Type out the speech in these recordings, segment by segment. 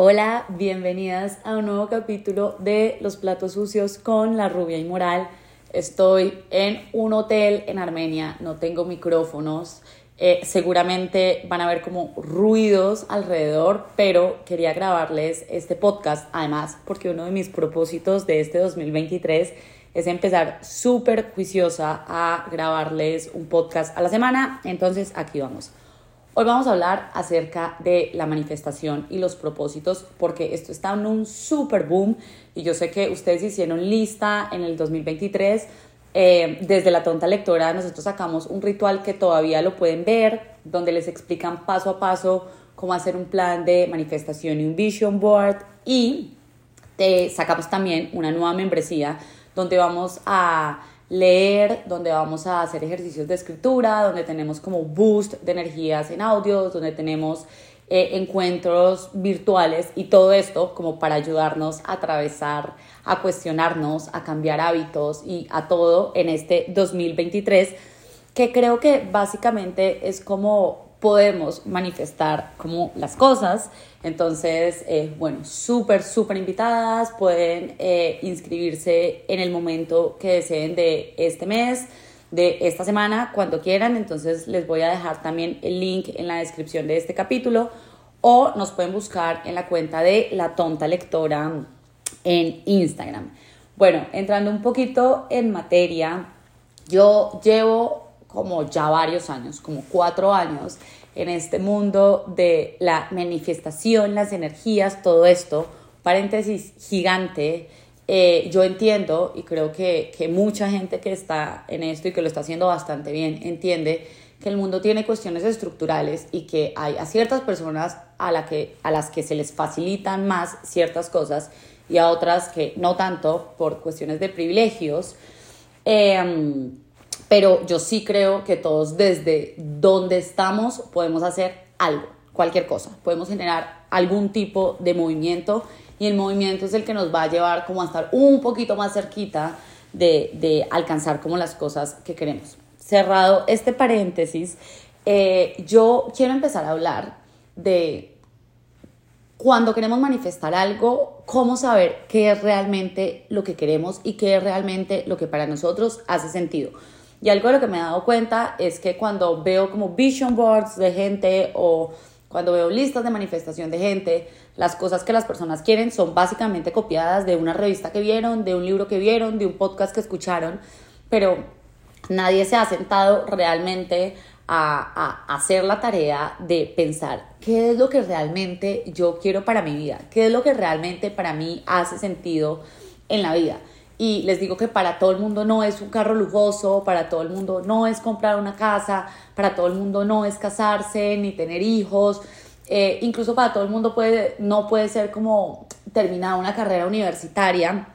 Hola, bienvenidas a un nuevo capítulo de Los Platos Sucios con la rubia inmoral. Estoy en un hotel en Armenia, no tengo micrófonos. Eh, seguramente van a ver como ruidos alrededor, pero quería grabarles este podcast además porque uno de mis propósitos de este 2023 es empezar súper juiciosa a grabarles un podcast a la semana. Entonces aquí vamos. Hoy vamos a hablar acerca de la manifestación y los propósitos porque esto está en un super boom y yo sé que ustedes hicieron lista en el 2023. Eh, desde la tonta lectora nosotros sacamos un ritual que todavía lo pueden ver donde les explican paso a paso cómo hacer un plan de manifestación y un vision board y te sacamos también una nueva membresía donde vamos a leer, donde vamos a hacer ejercicios de escritura, donde tenemos como boost de energías en audios, donde tenemos eh, encuentros virtuales y todo esto como para ayudarnos a atravesar, a cuestionarnos, a cambiar hábitos y a todo en este 2023, que creo que básicamente es como podemos manifestar como las cosas. Entonces, eh, bueno, súper, súper invitadas, pueden eh, inscribirse en el momento que deseen de este mes, de esta semana, cuando quieran. Entonces, les voy a dejar también el link en la descripción de este capítulo o nos pueden buscar en la cuenta de La Tonta Lectora en Instagram. Bueno, entrando un poquito en materia, yo llevo como ya varios años, como cuatro años, en este mundo de la manifestación, las energías, todo esto, paréntesis gigante, eh, yo entiendo y creo que, que, mucha gente que está en esto y que lo está haciendo bastante bien entiende que el mundo tiene cuestiones estructurales y que hay a ciertas personas a, la que, a las que se les facilitan más ciertas cosas y a otras que no tanto por cuestiones de privilegios. Eh, pero yo sí creo que todos desde donde estamos podemos hacer algo, cualquier cosa, podemos generar algún tipo de movimiento y el movimiento es el que nos va a llevar como a estar un poquito más cerquita de, alcanzar como las cosas que queremos. Cerrado este paréntesis, eh, yo quiero empezar a hablar de cuando queremos manifestar algo, cómo saber qué es realmente lo que queremos y qué es realmente lo que para nosotros hace sentido. Y algo de lo que me he dado cuenta es que cuando veo como vision boards de gente o cuando veo listas de manifestación de gente, las cosas que las personas quieren son básicamente copiadas de una revista que vieron, de un libro que vieron, de un podcast que escucharon, pero nadie se ha sentado realmente a, a, hacer la tarea de pensar qué es lo que realmente yo quiero para mi vida, qué es lo que realmente para mí hace sentido en la vida. Y les digo que para todo el mundo no es un carro lujoso, para todo el mundo no es comprar una casa, para todo el mundo no es casarse ni tener hijos. Eh, incluso para todo el mundo puede, no puede ser como terminar una carrera universitaria.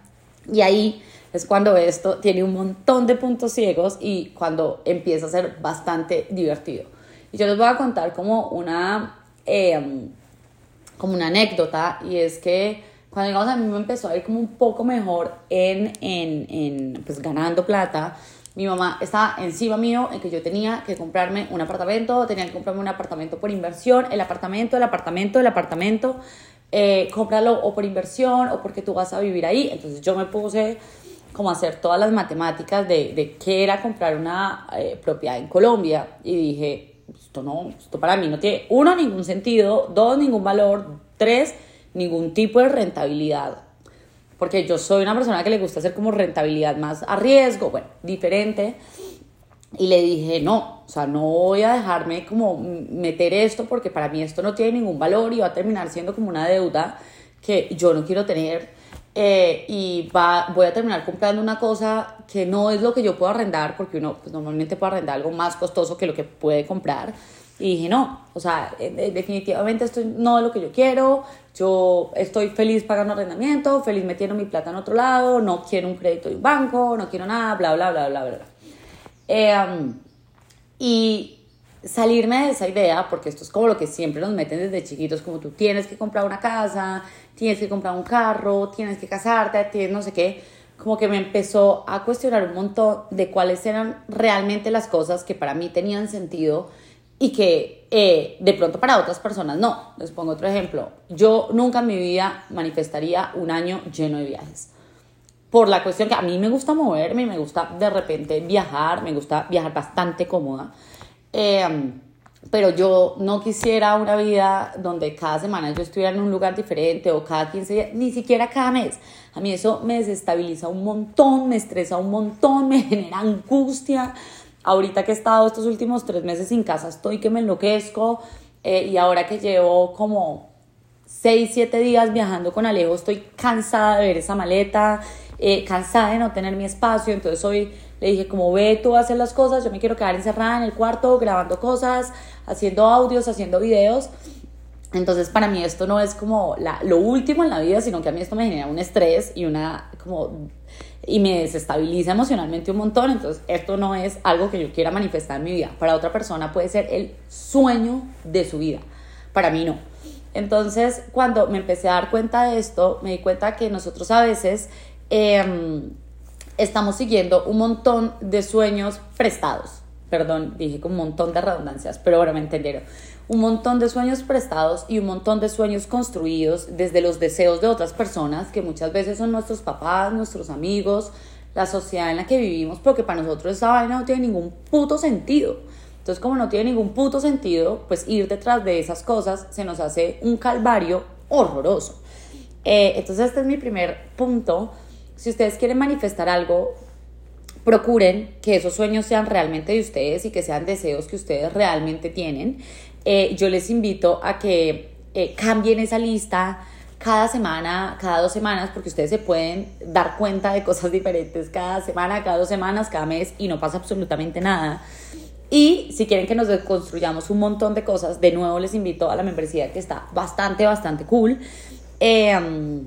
Y ahí es cuando esto tiene un montón de puntos ciegos y cuando empieza a ser bastante divertido. Y yo les voy a contar como una, eh, como una anécdota y es que cuando digamos a mí me empezó a ir como un poco mejor en, en, en pues ganando plata, mi mamá estaba encima mío en que yo tenía que comprarme un apartamento, tenía que comprarme un apartamento por inversión, el apartamento, el apartamento, el apartamento, eh, cómpralo o por inversión o porque tú vas a vivir ahí. Entonces yo me puse como a hacer todas las matemáticas de, de qué era comprar una eh, propiedad en Colombia. Y dije, esto no, esto para mí no tiene, uno, ningún sentido, dos, ningún valor, tres, ningún tipo de rentabilidad. Porque yo soy una persona que le gusta hacer como rentabilidad más a riesgo, bueno, diferente. Y le dije, no, o sea, no voy a dejarme como meter esto porque para mí esto no tiene ningún valor y va a terminar siendo como una deuda que yo no quiero tener. Eh, y va, voy a terminar comprando una cosa que no es lo que yo puedo arrendar, porque uno pues, normalmente puede arrendar algo más costoso que lo que puede comprar. Y dije, no, o sea, eh, eh, definitivamente esto no es lo que yo quiero, yo estoy feliz pagando arrendamiento, feliz metiendo mi plata en otro lado, no quiero un crédito de un banco, no quiero nada, bla, bla, bla, bla, bla. Em, y salirme de esa idea, porque esto es como lo que siempre nos meten desde chiquitos, como tú tienes que comprar una casa, tienes que comprar un carro, tienes que casarte, tienes no sé qué, como que me empezó a cuestionar un montón de cuáles eran realmente las cosas que para mí tenían sentido y que eh, de pronto para otras personas no. Les pongo otro ejemplo. Yo nunca en mi vida manifestaría un año lleno de viajes. Por la cuestión que a mí me gusta moverme, me gusta de repente viajar, me gusta viajar bastante cómoda. Eh, pero yo no quisiera una vida donde cada semana yo estuviera en un lugar diferente o cada 15 días, ni siquiera cada mes. A mí eso me desestabiliza un montón, me estresa un montón, me genera angustia. Ahorita que he estado estos últimos tres meses sin casa, estoy que me enloquezco. Eh, y ahora que llevo como 6, 7 días viajando con Alejo, estoy cansada de ver esa maleta, eh, cansada de no tener mi espacio. Entonces hoy le dije, como ve tú a hacer las cosas, yo me quiero quedar encerrada en el cuarto grabando cosas, haciendo audios, haciendo videos. Entonces para mí esto no es como la, lo último en la vida, sino que a mí esto me genera un estrés y una como y me desestabiliza emocionalmente un montón. Entonces esto no es algo que yo quiera manifestar en mi vida. Para otra persona puede ser el sueño de su vida. Para mí no. Entonces cuando me empecé a dar cuenta de esto, me di cuenta que nosotros a veces eh, estamos siguiendo un montón de sueños prestados. Perdón, dije con un montón de redundancias, pero ahora me entendieron. Un montón de sueños prestados y un montón de sueños construidos desde los deseos de otras personas, que muchas veces son nuestros papás, nuestros amigos, la sociedad en la que vivimos, porque para nosotros esa vaina no tiene ningún puto sentido. Entonces, como no tiene ningún puto sentido, pues ir detrás de esas cosas se nos hace un calvario horroroso. Eh, entonces, este es mi primer punto si ustedes quieren manifestar algo, procuren que esos sueños sean realmente de ustedes y que sean deseos que ustedes realmente tienen. Eh, yo les invito a que eh, cambien esa lista cada semana, cada dos semanas, porque ustedes se pueden dar cuenta de cosas diferentes cada semana, cada dos semanas, cada mes y no pasa absolutamente nada. Y si quieren que nos construyamos un montón de cosas, de nuevo les invito a la membresía que está bastante, bastante cool. Em,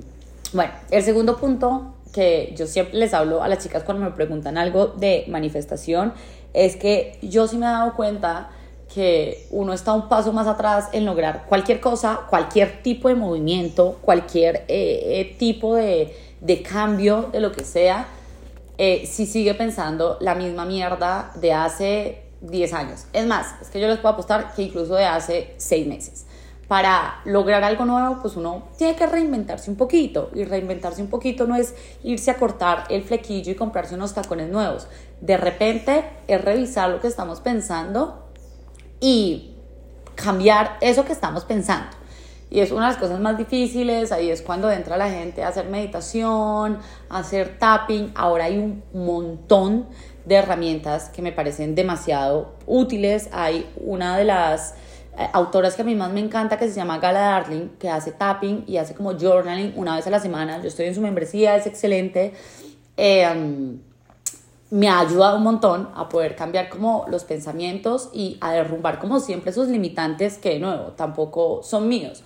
bueno, el segundo punto que yo siempre les hablo a las chicas cuando me preguntan algo de manifestación es que yo sí me he dado cuenta que uno está un paso más atrás en lograr cualquier cosa, cualquier tipo de movimiento, cualquier eh, eh, tipo de, de, cambio de lo que sea, eh, si sigue pensando la misma mierda de hace 10 años. Es más, es que yo les puedo apostar que incluso de hace 6 meses para lograr algo nuevo, pues uno tiene que reinventarse un poquito. Y reinventarse un poquito no es irse a cortar el flequillo y comprarse unos tacones nuevos. De repente es revisar lo que estamos pensando y cambiar eso que estamos pensando. Y es una de las cosas más difíciles, ahí es cuando entra la gente a hacer meditación, a hacer tapping. Ahora hay un montón de herramientas que me parecen demasiado útiles. Hay una de las eh, autoras que a mí más me encanta que se llama Gala Darling, que hace tapping y hace como journaling una vez a la semana. Yo estoy en su membresía, es excelente. Em, me ha ayudado un montón a poder cambiar como los pensamientos y a derrumbar como siempre esos limitantes que de nuevo tampoco son míos.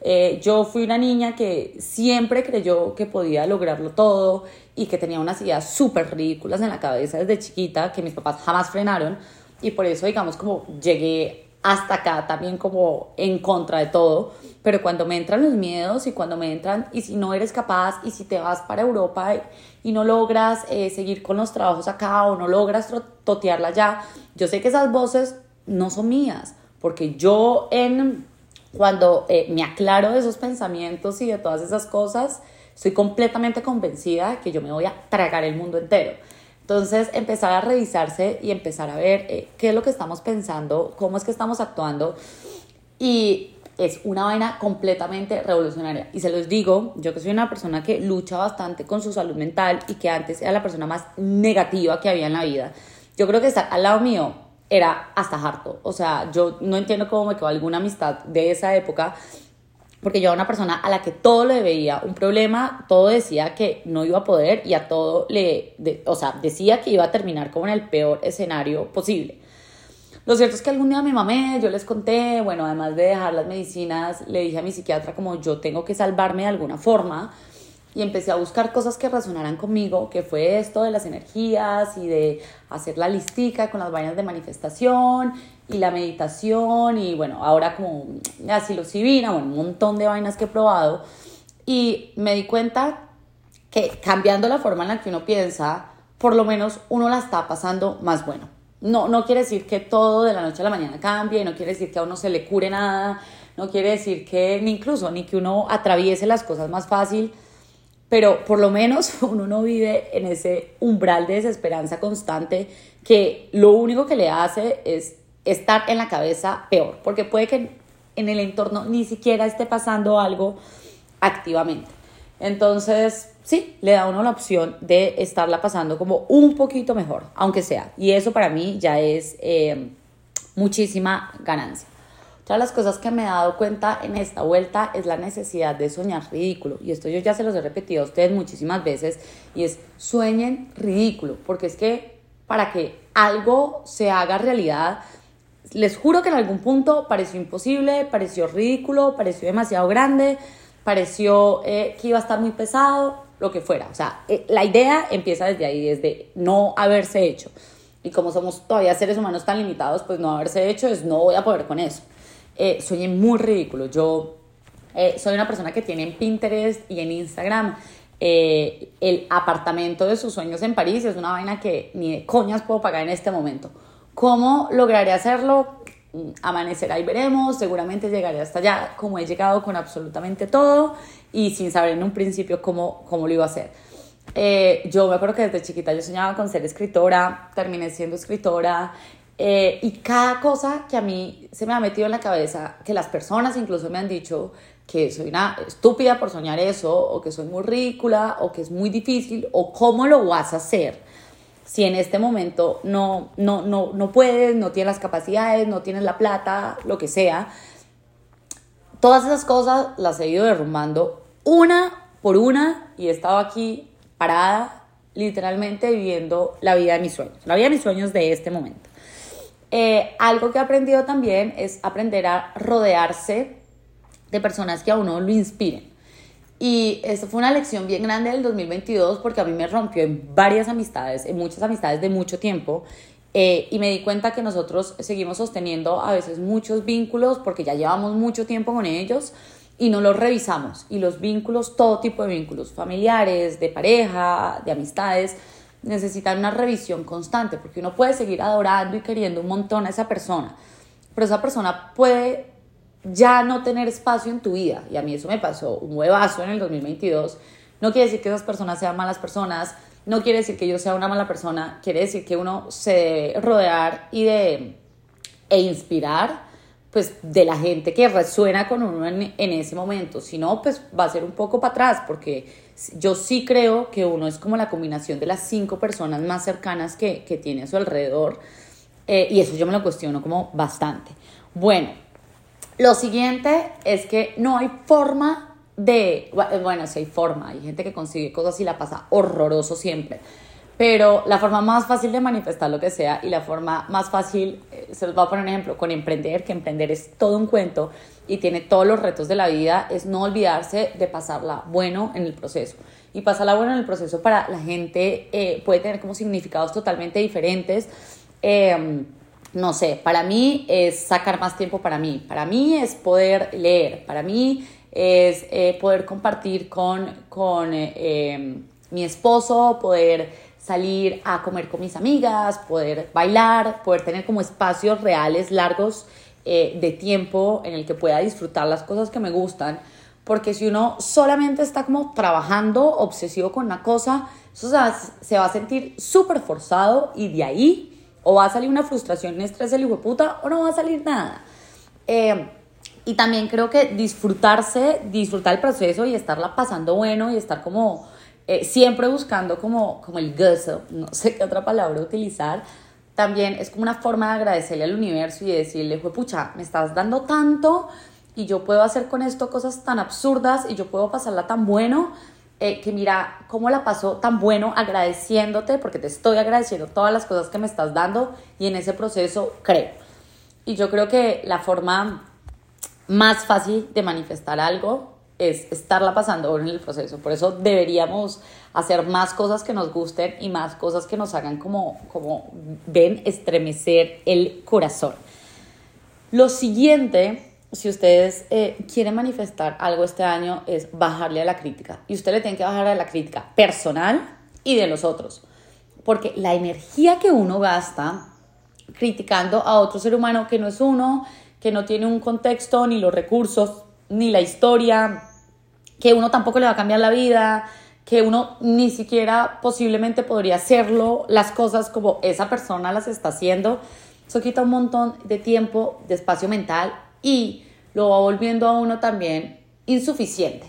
Eh, yo fui una niña que siempre creyó que podía lograrlo todo y que tenía unas ideas súper ridículas en la cabeza desde chiquita que mis papás jamás frenaron y por eso digamos como llegué hasta acá también como en contra de todo, pero cuando me entran los miedos y cuando me entran, y si no eres capaz, y si te vas para Europa y, no logras eh, seguir con los trabajos acá o no logras totearla ya, yo sé que esas voces no son mías, porque yo en cuando eh, me aclaro de esos pensamientos y de todas esas cosas, estoy completamente convencida que yo me voy a tragar el mundo entero. Entonces, empezar a revisarse y empezar a ver eh, qué es lo que estamos pensando, cómo es que estamos actuando. Y es una vaina completamente revolucionaria. Y se los digo, yo que soy una persona que lucha bastante con su salud mental y que antes era la persona más negativa que había en la vida, yo creo que estar al lado mío era hasta harto. O sea, yo no entiendo cómo me quedó alguna amistad de esa época porque yo era una persona a la que todo le veía un problema, todo decía que no iba a poder y a todo le, o sea, decía que iba a terminar como en el peor escenario posible. Lo cierto es que algún día me mamé, yo les conté, bueno, además de dejar las medicinas, le dije a mi psiquiatra como yo tengo que salvarme de alguna forma y empecé a buscar cosas que resonaran conmigo, que fue esto de las energías y de hacer la listica con las vainas de manifestación y la meditación y bueno, ahora como la psilocibina, bueno, un montón de vainas que he probado y me di cuenta que cambiando la forma en la que uno piensa, por lo menos uno la está pasando más bueno. no, no quiere decir que todo de la noche a la mañana cambie, no quiere decir que a uno se le cure nada, no quiere decir que ni incluso ni que uno atraviese las cosas más fácil, pero por lo menos uno no vive en ese umbral de desesperanza constante que lo único que le hace es estar en la cabeza peor, porque puede que en el entorno ni siquiera esté pasando algo activamente. Entonces, sí, le da uno la opción de estarla pasando como un poquito mejor, aunque sea. Y eso para mí ya es eh, muchísima ganancia. Otra de las cosas que me he dado cuenta en esta vuelta es la necesidad de soñar ridículo. Y esto yo ya se los he repetido a ustedes muchísimas veces. Y es sueñen ridículo. Porque es que para que algo se haga realidad, les juro que en algún punto pareció imposible, pareció ridículo, pareció demasiado grande, pareció eh, que iba a estar muy pesado, lo que fuera. O sea, eh, la idea empieza desde ahí, desde no haberse hecho. Y como somos todavía seres humanos tan limitados, pues no haberse hecho es no voy a poder con eso. Eh, muy ridículo. Yo eh, soy una persona que tiene en Pinterest y en Instagram el apartamento de sus sueños en París. Es una vaina que ni de coñas puedo pagar en este momento. ¿Cómo lograré hacerlo? Amanecerá y veremos, seguramente llegaré hasta allá como he llegado con absolutamente todo y sin saber en un principio cómo, cómo lo iba a hacer. Eh, yo me acuerdo que desde chiquita yo soñaba con ser escritora, terminé siendo escritora eh, y cada cosa que a mí se me ha metido en la cabeza, que las personas incluso me han dicho que soy una estúpida por soñar eso, o que soy muy ridícula, o que es muy difícil, o cómo lo vas a hacer si en este momento no, no, no, no puedes, no tienes las capacidades, no tienes la plata, lo que sea. Todas esas cosas las he ido derrumbando una por una y he estado aquí parada, literalmente viviendo la vida de mis sueños, la vida de mis sueños de este momento. Eh, algo que he aprendido también es aprender a rodearse de personas que a uno lo inspiren. Y esto fue una lección bien grande del 2022 porque a mí me rompió en varias amistades, en muchas amistades de mucho tiempo. Eh, y me di cuenta que nosotros seguimos sosteniendo a veces muchos vínculos porque ya llevamos mucho tiempo con ellos y no los revisamos. Y los vínculos, todo tipo de vínculos, familiares, de pareja, de amistades, necesitan una revisión constante porque uno puede seguir adorando y queriendo un montón a esa persona, pero esa persona puede ya no tener espacio en tu vida. Y a mí eso me pasó un huevazo en el 2022. No quiere decir que esas personas sean malas personas, no quiere decir que yo sea una mala persona, quiere decir que uno se debe rodear y de e inspirar pues de la gente que resuena con uno en, ese momento, si no pues va a ser un poco para atrás porque yo sí creo que uno es como la combinación de las cinco personas más cercanas que, que tiene a su alrededor eh, y eso yo me lo cuestiono como bastante. Bueno, lo siguiente es que no hay forma de, bueno, sí hay forma, hay gente que consigue cosas y la pasa horroroso siempre, pero la forma más fácil de manifestar lo que sea y la forma más fácil, eh, se los voy a poner un ejemplo, con emprender, que emprender es todo un cuento y tiene todos los retos de la vida, es no olvidarse de pasarla bueno en el proceso. Y pasarla bueno en el proceso para la gente eh, puede tener como significados totalmente diferentes. Eh, no sé, para mí es sacar más tiempo para mí, para mí es poder leer, para mí es eh, poder compartir con, con em, mi esposo, poder salir a comer con mis amigas, poder bailar, poder tener como espacios reales, largos eh, de tiempo en el que pueda disfrutar las cosas que me gustan, porque si uno solamente está como trabajando obsesivo con una cosa, eso se va, a sentir súper forzado y de ahí o va a salir una frustración, un estrés del hijo de puta, o no va a salir nada. Eh, y también creo que disfrutarse, disfrutar el proceso y estarla pasando bueno y estar como eh, siempre buscando como, como el gozo, no sé qué otra palabra utilizar, también es como una forma de agradecerle al universo y decirle, pucha, me estás dando tanto y yo puedo hacer con esto cosas tan absurdas y yo puedo pasarla tan bueno eh, que mira cómo la pasó tan bueno agradeciéndote, porque te estoy agradeciendo todas las cosas que me estás dando y en ese proceso creo. Y yo creo que la forma más fácil de manifestar algo es estarla pasando en el proceso. Por eso deberíamos hacer más cosas que nos gusten y más cosas que nos hagan como, como ven, estremecer el corazón. Lo siguiente si ustedes eh, quieren manifestar algo este año, es bajarle a la crítica. Y usted le tiene que bajar a la crítica personal y de los otros. Porque la energía que uno gasta criticando a otro ser humano que no es uno, que no tiene un contexto, ni los recursos, ni la historia, que uno tampoco le va a cambiar la vida, que uno ni siquiera posiblemente podría hacerlo, las cosas como esa persona las está haciendo. Eso quita un montón de tiempo, de espacio mental y lo va volviendo a uno también insuficiente.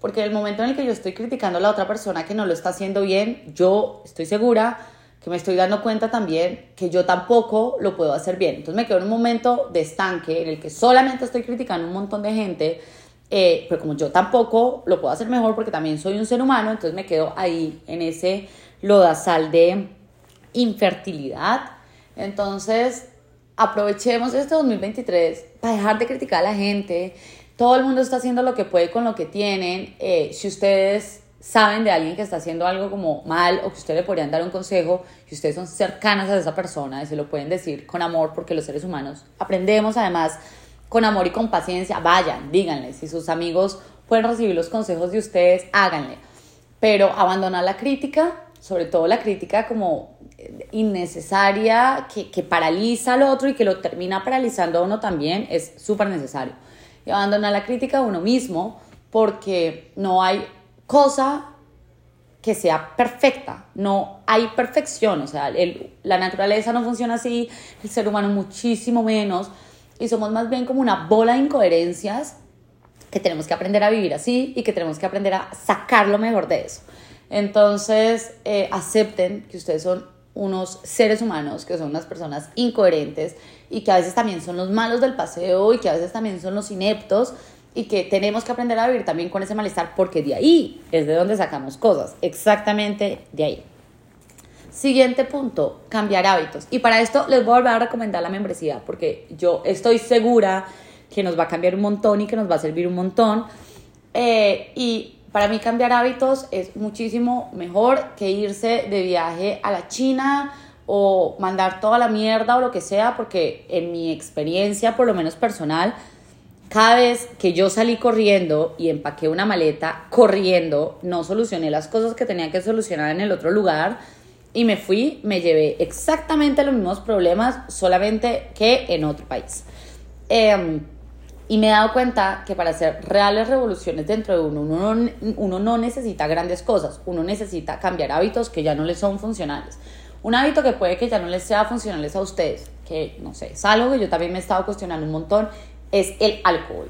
Porque el momento en el que yo estoy criticando a la otra persona que no lo está haciendo bien, yo estoy segura que me estoy dando cuenta también que yo tampoco lo puedo hacer bien. Entonces me quedo en un momento de estanque en el que solamente estoy criticando a un montón de gente, eh, pero como yo tampoco lo puedo hacer mejor porque también soy un ser humano, entonces me quedo ahí en ese lodazal de infertilidad. Entonces, aprovechemos este 2023 para dejar de criticar a la gente. Todo el mundo está haciendo lo que puede con lo que tienen. Eh, si ustedes saben de alguien que está haciendo algo como mal o que ustedes le podrían dar un consejo y ustedes son cercanas a esa persona y se lo pueden decir con amor porque los seres humanos aprendemos además con amor y con paciencia, vayan, díganle, si sus amigos pueden recibir los consejos de ustedes, háganle. Pero abandonar la crítica, sobre todo la crítica como innecesaria, que, que paraliza al otro y que lo termina paralizando a uno también, es súper necesario. Y abandonar la crítica a uno mismo porque no hay cosa que sea perfecta, no hay perfección, o sea, la naturaleza no funciona así, el ser humano muchísimo menos, y somos más bien como una bola de incoherencias que tenemos que aprender a vivir así y que tenemos que aprender a sacar lo mejor de eso. Entonces, eh, acepten que ustedes son unos seres humanos, que son unas personas incoherentes y que a veces también son los malos del paseo y que a veces también son los ineptos, y que tenemos que aprender a vivir también con ese malestar porque de ahí es de donde sacamos cosas, exactamente de ahí. Siguiente punto, cambiar hábitos. Y para esto les voy a volver a recomendar la membresía porque yo estoy segura que nos va a cambiar un montón y que nos va a servir un montón. Eh, y para mí cambiar hábitos es muchísimo mejor que irse de viaje a la China o mandar toda la mierda o lo que sea porque en mi experiencia, por lo menos personal, cada vez que yo salí corriendo y empaqué una maleta corriendo, no solucioné las cosas que tenía que solucionar en el otro lugar y me fui, me llevé exactamente los mismos problemas, solamente que en otro país. Em, y me he dado cuenta que para hacer reales revoluciones dentro de uno, uno no, uno no necesita grandes cosas, uno necesita cambiar hábitos que ya no les son funcionales. Un hábito que puede que ya no les sea funcionales a ustedes, que no sé, es algo que yo también me he estado cuestionando un montón es el alcohol.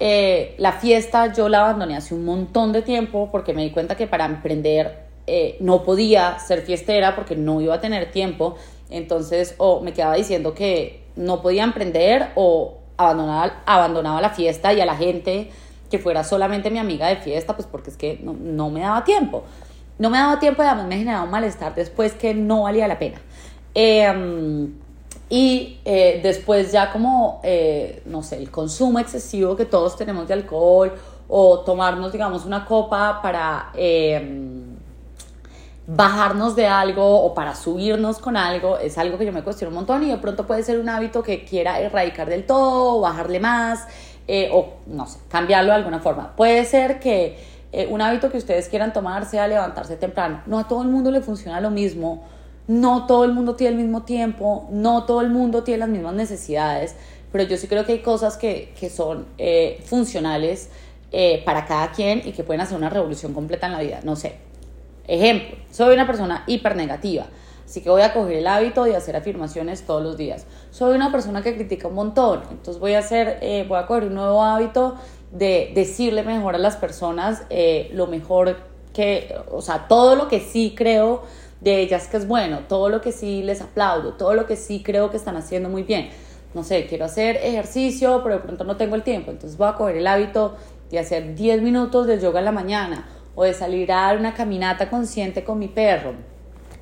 Eh, la fiesta yo la abandoné hace un montón de tiempo porque me di cuenta que para emprender eh, no podía ser fiestera porque no iba a tener tiempo. Entonces, o me quedaba diciendo que no podía emprender o abandonaba, abandonaba la fiesta y a la gente que fuera solamente mi amiga de fiesta, pues porque es que no, me daba tiempo. No me daba tiempo y además me generaba un malestar después que no valía la pena. Eh, y eh, después ya como, eh, no sé, el consumo excesivo que todos tenemos de alcohol o tomarnos, digamos, una copa para em, bajarnos de algo o para subirnos con algo, es algo que yo me cuestiono un montón y de pronto puede ser un hábito que quiera erradicar del todo bajarle más eh, o, no sé, cambiarlo de alguna forma. Puede ser que un hábito que ustedes quieran tomar sea levantarse temprano. No a todo el mundo le funciona lo mismo no todo el mundo tiene el mismo tiempo, no todo el mundo tiene las mismas necesidades, pero yo sí creo que hay cosas que, son eh, funcionales eh, para cada quien y que pueden hacer una revolución completa en la vida. No sé. Ejemplo, soy una persona hiper negativa, así que voy a coger el hábito de hacer afirmaciones todos los días. Soy una persona que critica un montón, entonces voy a hacer, eh, voy a coger un nuevo hábito de decirle mejor a las personas lo mejor que, o sea, todo lo que sí creo de ellas que es bueno, todo lo que sí les aplaudo, todo lo que sí creo que están haciendo muy bien. No sé, quiero hacer ejercicio, pero de pronto no tengo el tiempo, entonces voy a coger el hábito de hacer 10 minutos de yoga en la mañana o de salir a dar una caminata consciente con mi perro.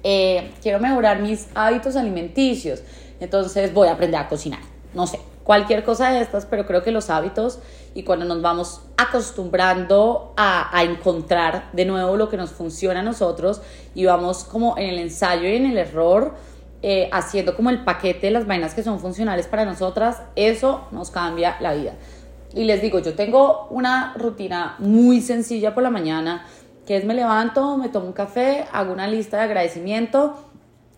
Eh, quiero mejorar mis hábitos alimenticios, entonces voy a aprender a cocinar. No sé, cualquier cosa de estas, pero creo que los hábitos y cuando nos vamos acostumbrando a, encontrar de nuevo lo que nos funciona a nosotros y vamos como en el ensayo y en el error, eh, haciendo como el paquete de las vainas que son funcionales para nosotras, eso nos cambia la vida. Y les digo, yo tengo una rutina muy sencilla por la mañana, que es me levanto, me tomo un café, hago una lista de agradecimiento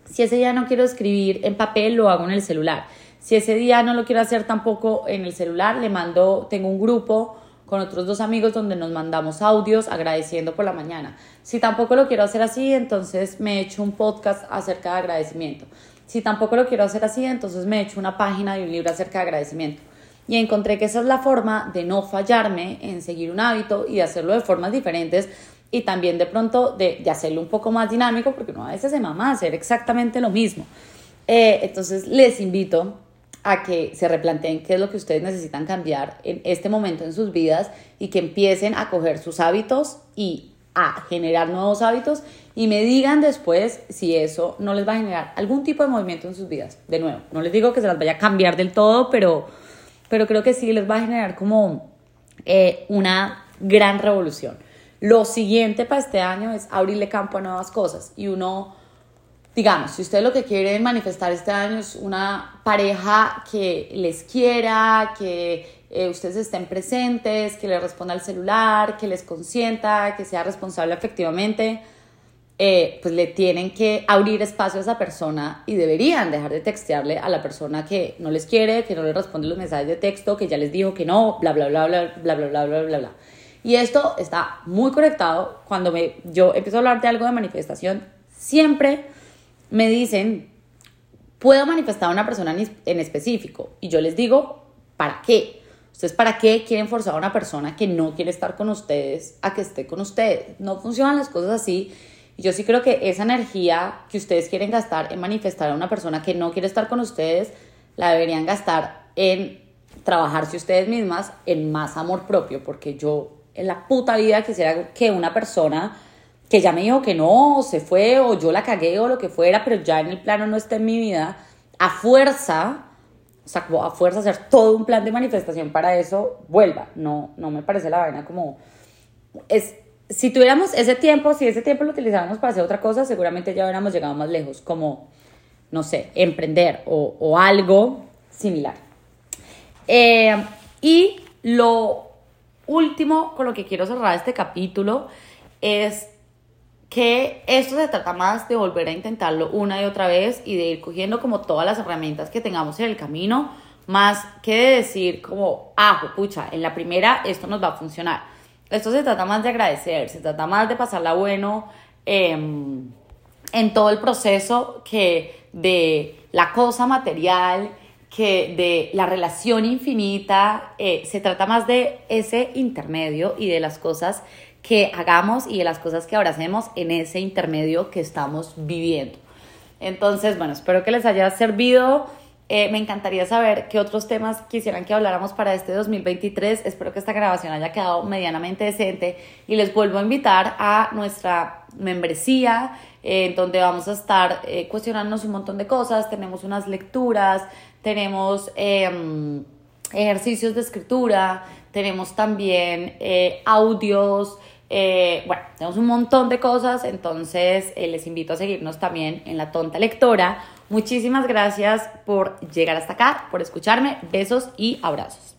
Si ese día no quiero escribir en papel, lo hago en el celular. Si ese día no lo quiero hacer tampoco en el celular, le mando, tengo un grupo con otros dos amigos donde nos mandamos audios agradeciendo por la mañana. Si tampoco lo quiero hacer así, entonces me echo un podcast acerca de agradecimiento. Si tampoco lo quiero hacer así, entonces me echo una página de un libro acerca de agradecimiento. Y encontré que esa es la forma de no fallarme en seguir un hábito y de hacerlo de formas diferentes y también de pronto de, de hacerlo un poco más dinámico porque uno a veces se mama hacer exactamente lo mismo. Eh, entonces les invito a que se replanteen qué es lo que ustedes necesitan cambiar en este momento en sus vidas y que empiecen a coger sus hábitos y a generar nuevos hábitos y me digan después si eso no les va a generar algún tipo de movimiento en sus vidas. De nuevo, no les digo que se las vaya a cambiar del todo, pero, pero creo que sí les va a generar como eh, una gran revolución. Lo siguiente para este año es abrirle campo a nuevas cosas y uno, digamos, si ustedes lo que quieren manifestar este año es una pareja que les quiera, que eh, ustedes estén presentes, que les responda al celular, que les consienta, que sea responsable efectivamente, eh, pues le tienen que abrir espacio a esa persona y deberían dejar de textearle a la persona que no les quiere, que no les responde los mensajes de texto, que ya les dijo que no, bla, bla, bla, bla, bla, bla, bla, bla, bla, bla. Y esto está muy conectado cuando me, yo empiezo a hablar de algo de manifestación, siempre me dicen, puedo manifestar a una persona en específico. Y yo les digo, ¿para qué? Ustedes, ¿para qué quieren forzar a una persona que no quiere estar con ustedes a que esté con ustedes? No funcionan las cosas así. Yo sí creo que esa energía que ustedes quieren gastar en manifestar a una persona que no quiere estar con ustedes, la deberían gastar en trabajarse ustedes mismas en más amor propio, porque yo en la puta vida quisiera que una persona que ya me dijo que no, se fue, o yo la cagué, o lo que fuera, pero ya en el plano no está en mi vida, a fuerza o sea, a fuerza hacer todo un plan de manifestación para eso, vuelva. No, no me parece la vaina como... Es, si tuviéramos ese tiempo, si ese tiempo lo utilizáramos para hacer otra cosa, seguramente ya hubiéramos llegado más lejos, como, no sé, emprender o, o algo similar. Eh, y lo último con lo que quiero cerrar este capítulo es que esto se trata más de volver a intentarlo una y otra vez y de ir cogiendo como todas las herramientas que tengamos en el camino, más que de decir como, ah, pucha, en la primera esto nos va a funcionar. Esto se trata más de agradecer, se trata más de pasarla bueno em, en todo el proceso que de la cosa material, que de la relación infinita, eh, se trata más de ese intermedio y de las cosas que hagamos y de las cosas que ahora hacemos en ese intermedio que estamos viviendo. Entonces, bueno, espero que les haya servido. Eh, me encantaría saber qué otros temas quisieran que habláramos para este 2023. Espero que esta grabación haya quedado medianamente decente y les vuelvo a invitar a nuestra membresía, eh, en donde vamos a estar eh, cuestionándonos un montón de cosas. Tenemos unas lecturas, tenemos em, ejercicios de escritura, tenemos también audios. Bueno, tenemos un montón de cosas, entonces les invito a seguirnos también en La Tonta Lectora. Muchísimas gracias por llegar hasta acá, por escucharme. Besos y abrazos.